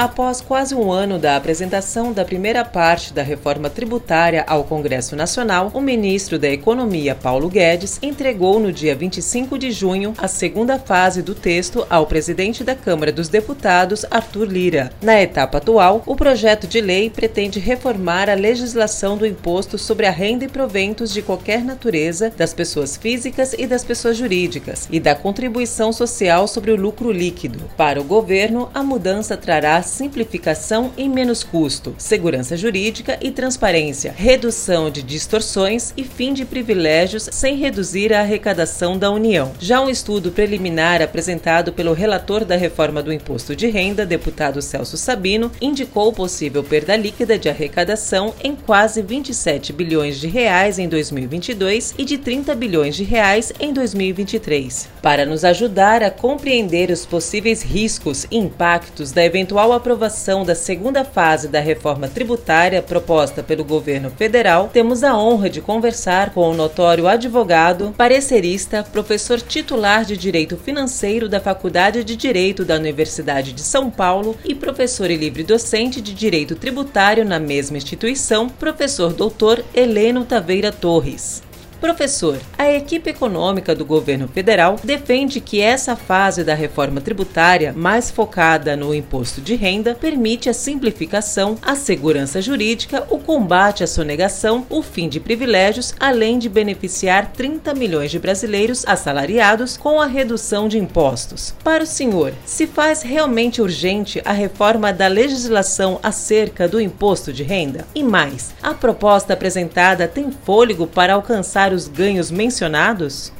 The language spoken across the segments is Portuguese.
Após quase um ano da apresentação da primeira parte da reforma tributária ao Congresso Nacional, o ministro da Economia, Paulo Guedes, entregou no dia 25 de junho a segunda fase do texto ao presidente da Câmara dos Deputados, Arthur Lira. Na etapa atual, o projeto de lei pretende reformar a legislação do imposto sobre a renda e proventos de qualquer natureza das pessoas físicas e das pessoas jurídicas e da contribuição social sobre o lucro líquido. Para o governo, a mudança trará simplificação e menos custo, segurança jurídica e transparência, redução de distorções e fim de privilégios sem reduzir a arrecadação da União. Já um estudo preliminar apresentado pelo relator da reforma do imposto de renda, deputado Celso Sabino, indicou possível perda líquida de arrecadação em quase 27 bilhões de reais em 2022 e de 30 bilhões de reais em 2023. Para nos ajudar a compreender os possíveis riscos e impactos da eventual aprovação da segunda fase da reforma tributária proposta pelo governo federal, temos a honra de conversar com o notório advogado, parecerista, professor titular de Direito Financeiro da Faculdade de Direito da Universidade de São Paulo e professor e livre docente de Direito Tributário na mesma instituição, professor doutor Heleno Taveira Torres. Professor, a equipe econômica do governo federal defende que essa fase da reforma tributária, mais focada no imposto de renda, permite a simplificação, a segurança jurídica, o combate à sonegação, o fim de privilégios, além de beneficiar 30 milhões de brasileiros assalariados com a redução de impostos. Para o senhor, se faz realmente urgente a reforma da legislação acerca do imposto de renda? E mais, a proposta apresentada tem fôlego para alcançar os ganhos mencionados?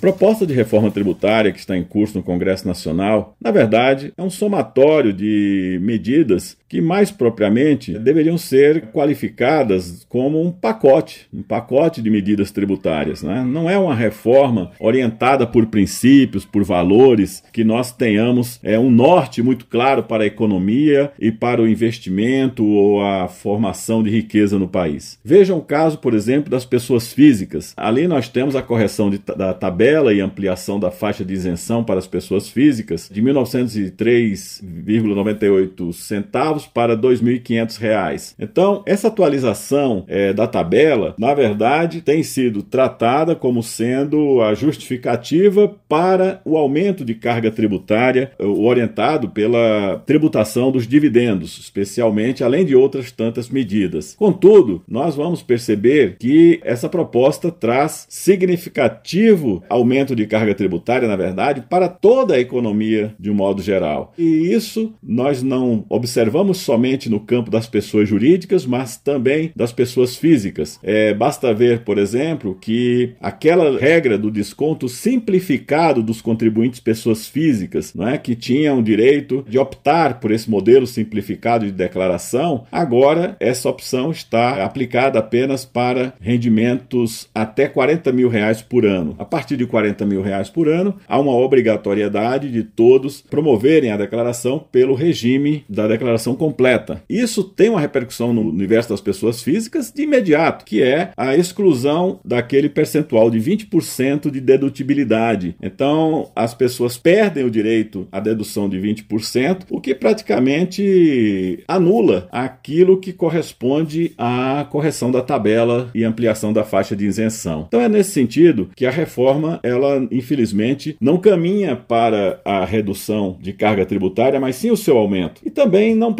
proposta de reforma tributária que está em curso no Congresso Nacional, na verdade, é um somatório de medidas que, mais propriamente, deveriam ser qualificadas como um pacote, um pacote de medidas tributárias. Né? Não é uma reforma orientada por princípios, por valores, que nós tenhamos é, um norte muito claro para a economia e para o investimento ou a formação de riqueza no país. Veja o caso, por exemplo, das pessoas físicas. Ali nós temos a correção de, da tabela e ampliação da faixa de isenção para as pessoas físicas de 1903,98 centavos para R$ 2.500. Então, essa atualização é, da tabela, na verdade, tem sido tratada como sendo a justificativa para o aumento de carga tributária orientado pela tributação dos dividendos, especialmente, além de outras tantas medidas. Contudo, nós vamos perceber que essa proposta traz significativo aumento de carga tributária, na verdade, para toda a economia de um modo geral. E isso nós não observamos somente no campo das pessoas jurídicas, mas também das pessoas físicas. É, basta ver, por exemplo, que aquela regra do desconto simplificado dos contribuintes pessoas físicas, não é, que tinham direito de optar por esse modelo simplificado de declaração, agora essa opção está aplicada apenas para rendimentos até 40 mil reais por ano. A partir de 40 mil reais por ano, há uma obrigatoriedade de todos promoverem a declaração pelo regime da declaração completa. Isso tem uma repercussão no universo das pessoas físicas de imediato, que é a exclusão daquele percentual de 20% de dedutibilidade. Então, as pessoas perdem o direito à dedução de 20%, o que praticamente anula aquilo que corresponde à correção da tabela e ampliação da faixa de isenção. Então, é nesse sentido que a reforma ela infelizmente não caminha para a redução de carga tributária, mas sim o seu aumento. E também não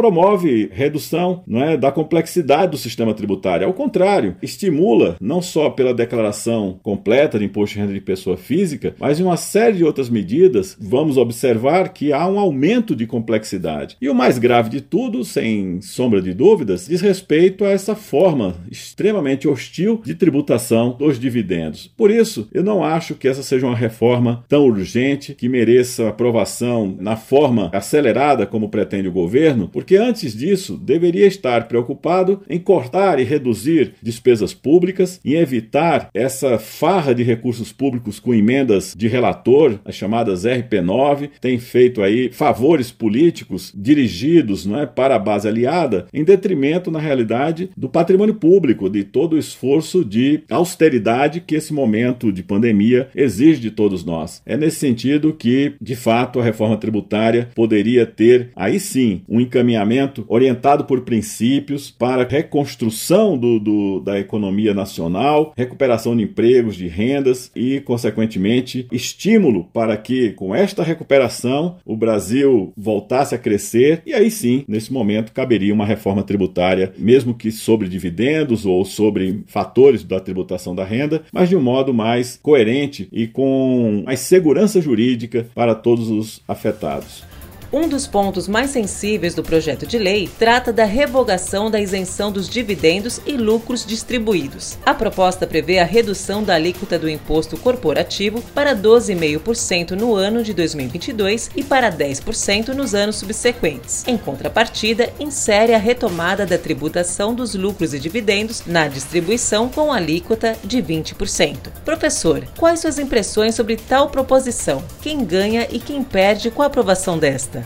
redução não é, da complexidade do sistema tributário. Ao contrário, estimula não só pela declaração completa de imposto de renda de pessoa física, mas em uma série de outras medidas, vamos observar que há um aumento de complexidade. E o mais grave de tudo, sem sombra de dúvidas, diz respeito a essa forma extremamente hostil de tributação dos dividendos. Por isso, eu não acho que essa seja uma reforma tão urgente que mereça aprovação na forma acelerada como pretende o governo, porque antes disso deveria estar preocupado em cortar e reduzir despesas públicas, em evitar essa farra de recursos públicos com emendas de relator, as chamadas RP9, tem feito aí favores políticos dirigidos não é, para a base aliada, em detrimento, na realidade, do patrimônio público, de todo o esforço de austeridade que esse momento de pandemia exige de todos nós. É nesse sentido que, de fato, a reforma tributária poderia ter, aí sim, um encaminhamento orientado por princípios para reconstrução do, do, da economia nacional, recuperação de empregos, de rendas e, consequentemente, estímulo para que, com esta recuperação, o Brasil voltasse a crescer e aí sim, nesse momento, caberia uma reforma tributária, mesmo que sobre dividendos ou sobre fatores da tributação da renda, mas de um modo mais coerente e com mais segurança jurídica para todos os afetados. Um dos pontos mais sensíveis do projeto de lei trata da revogação da isenção dos dividendos e lucros distribuídos. A proposta prevê a redução da alíquota do imposto corporativo para 12,5% no ano de 2022 e para 10% nos anos subsequentes. Em contrapartida, insere a retomada da tributação dos lucros e dividendos na distribuição com alíquota de 20%. Professor, quais suas impressões sobre tal proposição? Quem ganha e quem perde com a aprovação desta?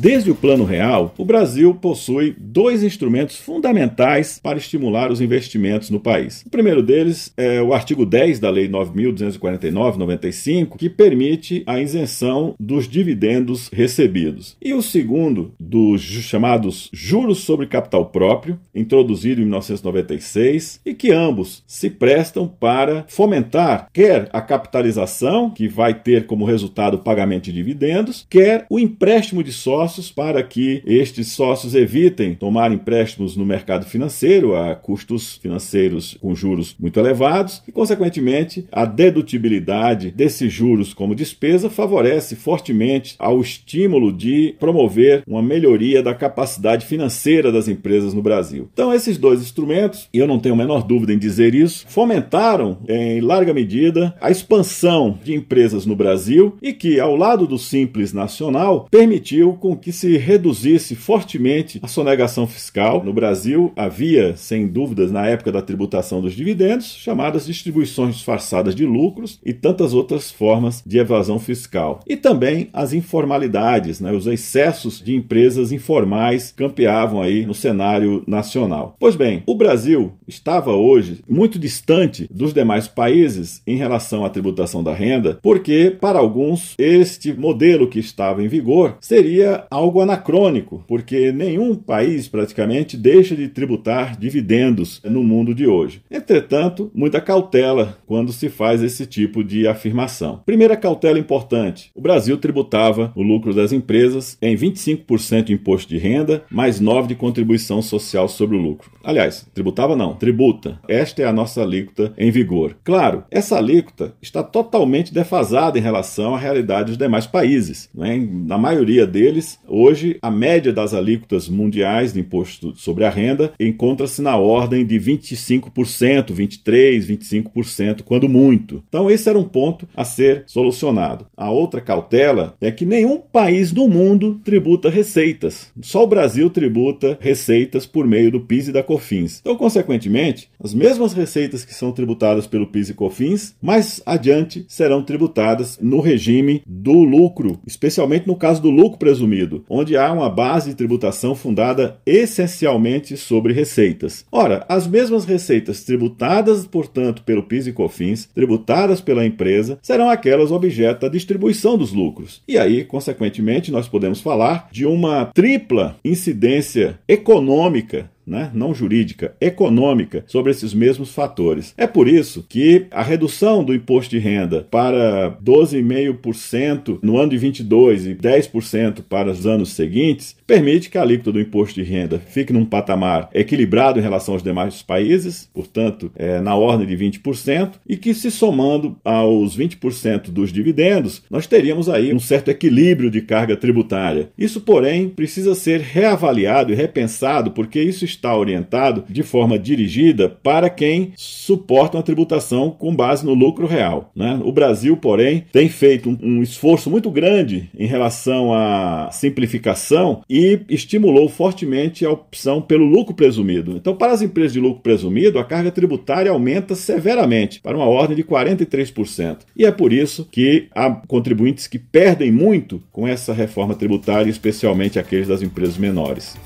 Desde o Plano Real, o Brasil possui dois instrumentos fundamentais para estimular os investimentos no país. O primeiro deles é o artigo 10 da Lei 9.249-95, que permite a isenção dos dividendos recebidos. E o segundo, dos chamados juros sobre capital próprio, introduzido em 1996, e que ambos se prestam para fomentar quer a capitalização, que vai ter como resultado o pagamento de dividendos, quer o empréstimo de sócios sócios para que estes sócios evitem tomar empréstimos no mercado financeiro a custos financeiros com juros muito elevados e, consequentemente, a dedutibilidade desses juros como despesa favorece fortemente ao estímulo de promover uma melhoria da capacidade financeira das empresas no Brasil. Então, esses dois instrumentos, e eu não tenho a menor dúvida em dizer isso, fomentaram em larga medida a expansão de empresas no Brasil e que, ao lado do Simples Nacional, permitiu com que se reduzisse fortemente a sonegação fiscal. No Brasil, havia, sem dúvidas, na época da tributação dos dividendos, chamadas distribuições disfarçadas de lucros e tantas outras formas de evasão fiscal. E também as informalidades, né, os excessos de empresas informais campeavam aí no cenário nacional. Pois bem, o Brasil estava hoje muito distante dos demais países em relação à tributação da renda, porque para alguns este modelo que estava em vigor seria algo anacrônico, porque nenhum país praticamente deixa de tributar dividendos no mundo de hoje. Entretanto, muita cautela quando se faz esse tipo de afirmação. Primeira cautela importante: o Brasil tributava o lucro das empresas em 25% de imposto de renda, mais 9% de contribuição social sobre o lucro. Aliás, tributava não, tributa. Esta é a nossa alíquota em vigor. Claro, essa alíquota está totalmente defasada em relação à realidade dos demais países. Né? Na maioria deles, hoje a média das alíquotas mundiais de imposto sobre a renda encontra-se na ordem de 25%, 23%, 25%, quando muito. Então, esse era um ponto a ser solucionado. A outra cautela é que nenhum país do mundo tributa receitas. Só o Brasil tributa receitas por meio do PIS e da COFINS. Então, consequentemente, as mesmas receitas que são tributadas pelo PIS e COFINS, mais adiante serão tributadas no regime do lucro, especialmente no caso do lucro presumido onde há uma base de tributação fundada essencialmente sobre receitas. Ora, as mesmas receitas tributadas, portanto, pelo PIS e COFINS, tributadas pela empresa, serão aquelas objeto da distribuição dos lucros. E aí, consequentemente, nós podemos falar de uma tripla incidência econômica né, não jurídica, econômica, sobre esses mesmos fatores. É por isso que a redução do imposto de renda para 12,5% no ano de 22 e 10% para os anos seguintes permite que a alíquota do imposto de renda fique num patamar equilibrado em relação aos demais países, portanto, é, na ordem de 20%, e que se somando aos 20% dos dividendos, nós teríamos aí um certo equilíbrio de carga tributária. Isso, porém, precisa ser reavaliado e repensado porque isso está orientado de forma dirigida para quem suporta uma tributação com base no lucro real. Né? O Brasil, porém, tem feito um, um esforço muito grande em relação à simplificação e estimulou fortemente a opção pelo lucro presumido. Então, para as empresas de lucro presumido, a carga tributária aumenta severamente, para uma ordem de 43%. E é por isso que há contribuintes que perdem muito com essa reforma tributária, especialmente aqueles das empresas menores.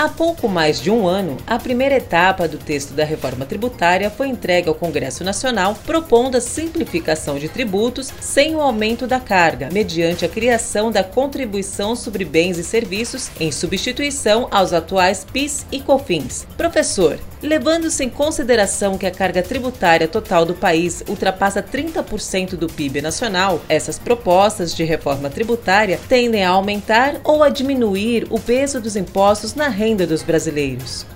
Há pouco mais de um ano, a primeira etapa do texto da reforma tributária foi entregue ao Congresso Nacional, propondo a simplificação de tributos sem o aumento da carga, mediante a criação da contribuição sobre bens e serviços, em substituição aos atuais PIS e COFINS. Professor, Levando-se em consideração que a carga tributária total do país ultrapassa 30% do PIB nacional, essas propostas de reforma tributária tendem a aumentar ou a diminuir o peso dos impostos na renda dos brasileiros.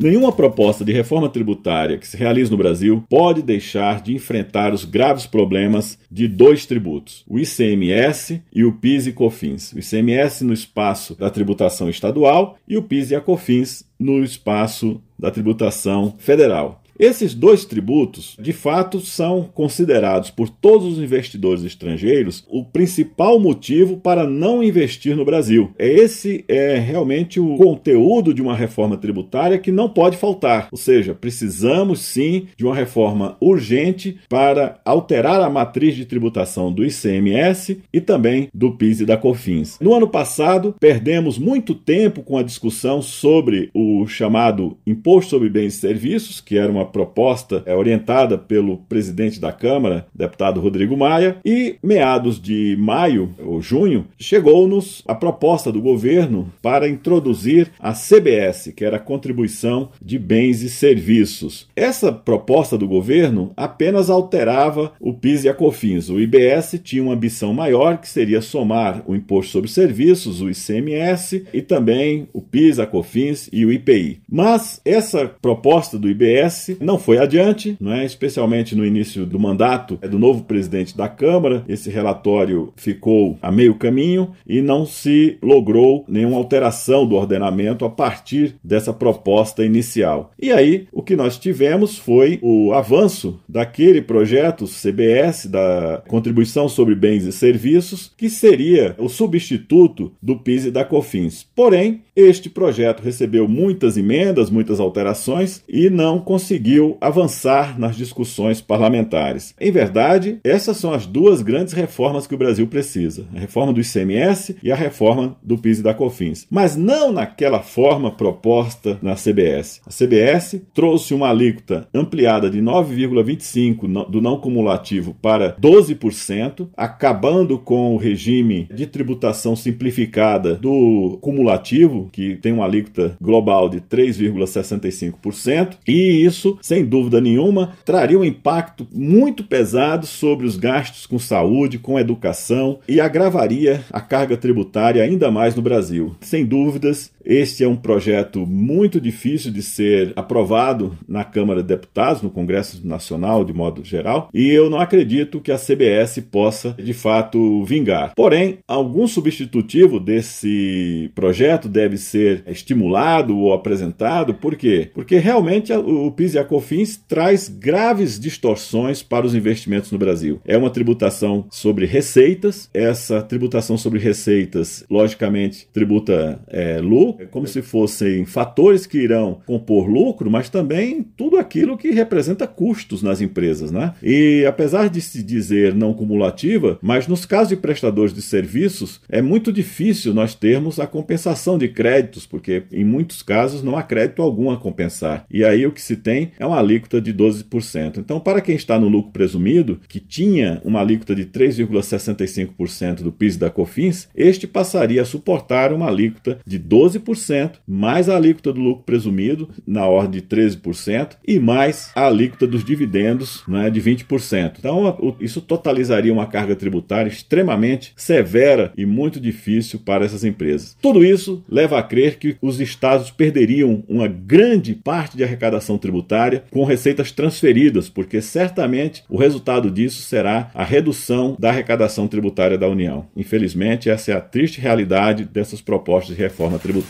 Nenhuma proposta de reforma tributária que se realize no Brasil pode deixar de enfrentar os graves problemas de dois tributos, o ICMS e o PIS e COFINS. O ICMS no espaço da tributação estadual e o PIS e a COFINS no espaço da tributação federal. Esses dois tributos, de fato, são considerados por todos os investidores estrangeiros o principal motivo para não investir no Brasil. Esse é realmente o conteúdo de uma reforma tributária que não pode faltar. Ou seja, precisamos sim de uma reforma urgente para alterar a matriz de tributação do ICMS e também do PIS e da COFINS. No ano passado, perdemos muito tempo com a discussão sobre o chamado Imposto sobre Bens e Serviços, que era uma proposta é, orientada pelo presidente da Câmara, deputado Rodrigo Maia, e meados de maio ou junho chegou-nos a proposta do governo para introduzir a CBS, que era a contribuição de bens e serviços. Essa proposta do governo apenas alterava o PIS e a COFINS. O IBS tinha uma ambição maior, que seria somar o imposto sobre serviços, o ICMS, e também o PIS, a COFINS e o IPI. Mas essa proposta do IBS não foi adiante, não é? especialmente no início do mandato é do novo presidente da Câmara. Esse relatório ficou a meio caminho e não se logrou nenhuma alteração do ordenamento a partir dessa proposta inicial. E aí, o que nós tivemos foi o avanço daquele projeto CBS, da Contribuição sobre Bens e Serviços, que seria o substituto do PIS e da COFINS. Porém, este projeto recebeu muitas emendas, muitas alterações e não conseguiu avançar nas discussões parlamentares. Em verdade, essas são as duas grandes reformas que o Brasil precisa: a reforma do ICMS e a reforma do PIS e da COFINS. Mas não naquela forma proposta na CBS. A CBS trouxe uma alíquota ampliada de 9,25% do não cumulativo para 12%, acabando com o regime de tributação simplificada do cumulativo, que tem uma alíquota global de 3,65%, e isso sem dúvida nenhuma, traria um impacto muito pesado sobre os gastos com saúde, com educação e agravaria a carga tributária ainda mais no Brasil. Sem dúvidas, este é um projeto muito difícil de ser aprovado na Câmara de Deputados, no Congresso Nacional, de modo geral, e eu não acredito que a CBS possa, de fato, vingar. Porém, algum substitutivo desse projeto deve ser estimulado ou apresentado, por quê? Porque realmente o PIS e a COFINS traz graves distorções para os investimentos no Brasil. É uma tributação sobre receitas, essa tributação sobre receitas, logicamente, tributa é, lucro como se fossem fatores que irão compor lucro, mas também tudo aquilo que representa custos nas empresas, né? E apesar de se dizer não cumulativa, mas nos casos de prestadores de serviços é muito difícil nós termos a compensação de créditos, porque em muitos casos não há crédito algum a compensar. E aí o que se tem é uma alíquota de 12%. Então, para quem está no lucro presumido, que tinha uma alíquota de 3,65% do PIS da COFINS, este passaria a suportar uma alíquota de 12 12%, mais a alíquota do lucro presumido, na ordem de 13%, e mais a alíquota dos dividendos, né, de 20%. Então, isso totalizaria uma carga tributária extremamente severa e muito difícil para essas empresas. Tudo isso leva a crer que os estados perderiam uma grande parte de arrecadação tributária com receitas transferidas, porque certamente o resultado disso será a redução da arrecadação tributária da União. Infelizmente, essa é a triste realidade dessas propostas de reforma tributária.